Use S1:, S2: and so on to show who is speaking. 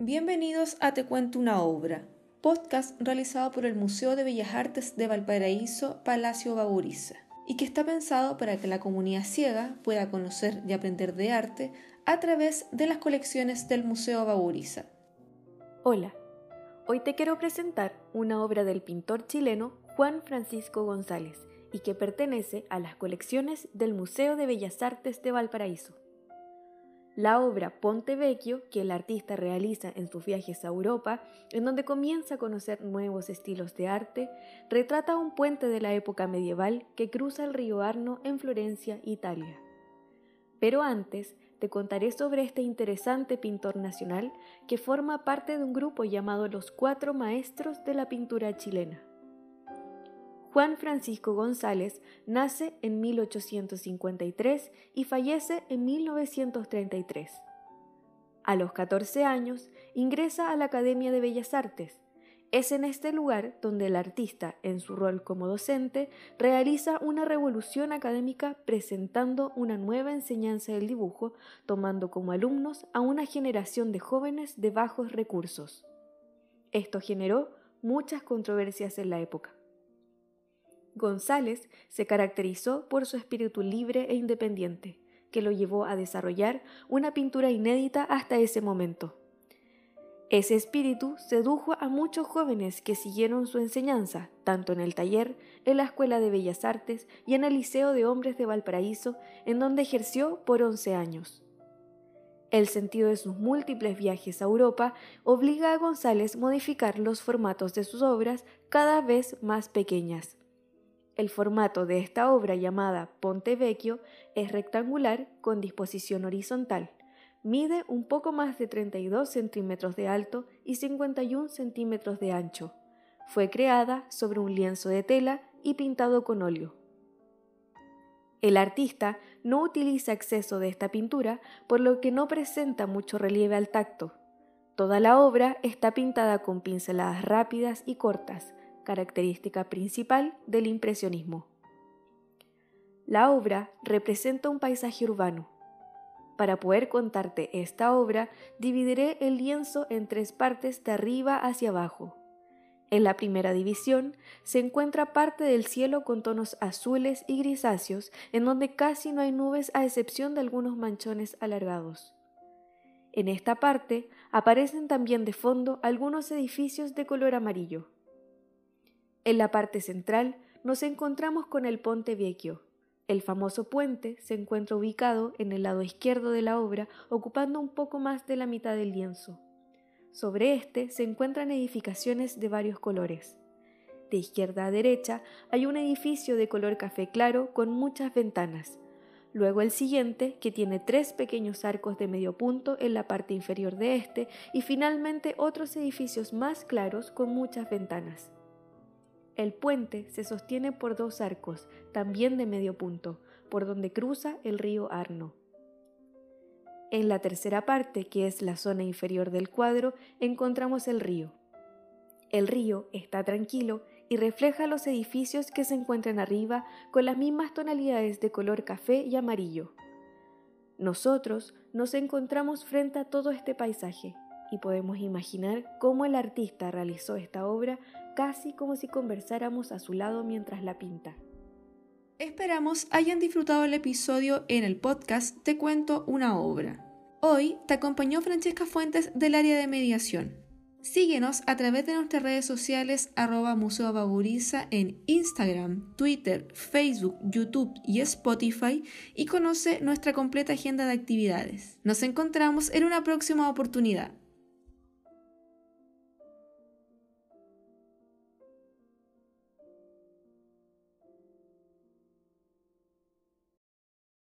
S1: Bienvenidos a Te Cuento una Obra, podcast realizado por el Museo de Bellas Artes de Valparaíso, Palacio Baburiza, y que está pensado para que la comunidad ciega pueda conocer y aprender de arte a través de las colecciones del Museo Baburiza.
S2: Hola, hoy te quiero presentar una obra del pintor chileno Juan Francisco González y que pertenece a las colecciones del Museo de Bellas Artes de Valparaíso. La obra Ponte Vecchio, que el artista realiza en sus viajes a Europa, en donde comienza a conocer nuevos estilos de arte, retrata un puente de la época medieval que cruza el río Arno en Florencia, Italia. Pero antes, te contaré sobre este interesante pintor nacional que forma parte de un grupo llamado los Cuatro Maestros de la Pintura Chilena. Juan Francisco González nace en 1853 y fallece en 1933. A los 14 años ingresa a la Academia de Bellas Artes. Es en este lugar donde el artista, en su rol como docente, realiza una revolución académica presentando una nueva enseñanza del dibujo, tomando como alumnos a una generación de jóvenes de bajos recursos. Esto generó muchas controversias en la época. González se caracterizó por su espíritu libre e independiente, que lo llevó a desarrollar una pintura inédita hasta ese momento. Ese espíritu sedujo a muchos jóvenes que siguieron su enseñanza, tanto en el taller, en la Escuela de Bellas Artes y en el Liceo de Hombres de Valparaíso, en donde ejerció por 11 años. El sentido de sus múltiples viajes a Europa obliga a González modificar los formatos de sus obras cada vez más pequeñas. El formato de esta obra llamada Ponte Vecchio es rectangular con disposición horizontal. Mide un poco más de 32 centímetros de alto y 51 centímetros de ancho. Fue creada sobre un lienzo de tela y pintado con óleo. El artista no utiliza exceso de esta pintura, por lo que no presenta mucho relieve al tacto. Toda la obra está pintada con pinceladas rápidas y cortas, característica principal del impresionismo. La obra representa un paisaje urbano. Para poder contarte esta obra, dividiré el lienzo en tres partes de arriba hacia abajo. En la primera división se encuentra parte del cielo con tonos azules y grisáceos, en donde casi no hay nubes a excepción de algunos manchones alargados. En esta parte aparecen también de fondo algunos edificios de color amarillo. En la parte central nos encontramos con el Ponte Vecchio. El famoso puente se encuentra ubicado en el lado izquierdo de la obra, ocupando un poco más de la mitad del lienzo. Sobre este se encuentran edificaciones de varios colores. De izquierda a derecha hay un edificio de color café claro con muchas ventanas. Luego el siguiente, que tiene tres pequeños arcos de medio punto en la parte inferior de este, y finalmente otros edificios más claros con muchas ventanas. El puente se sostiene por dos arcos, también de medio punto, por donde cruza el río Arno. En la tercera parte, que es la zona inferior del cuadro, encontramos el río. El río está tranquilo y refleja los edificios que se encuentran arriba con las mismas tonalidades de color café y amarillo. Nosotros nos encontramos frente a todo este paisaje y podemos imaginar cómo el artista realizó esta obra casi como si conversáramos a su lado mientras la pinta.
S1: Esperamos hayan disfrutado el episodio en el podcast Te cuento una obra. Hoy te acompañó Francesca Fuentes del área de mediación. Síguenos a través de nuestras redes sociales arroba Museo Baburiza en Instagram, Twitter, Facebook, YouTube y Spotify y conoce nuestra completa agenda de actividades. Nos encontramos en una próxima oportunidad.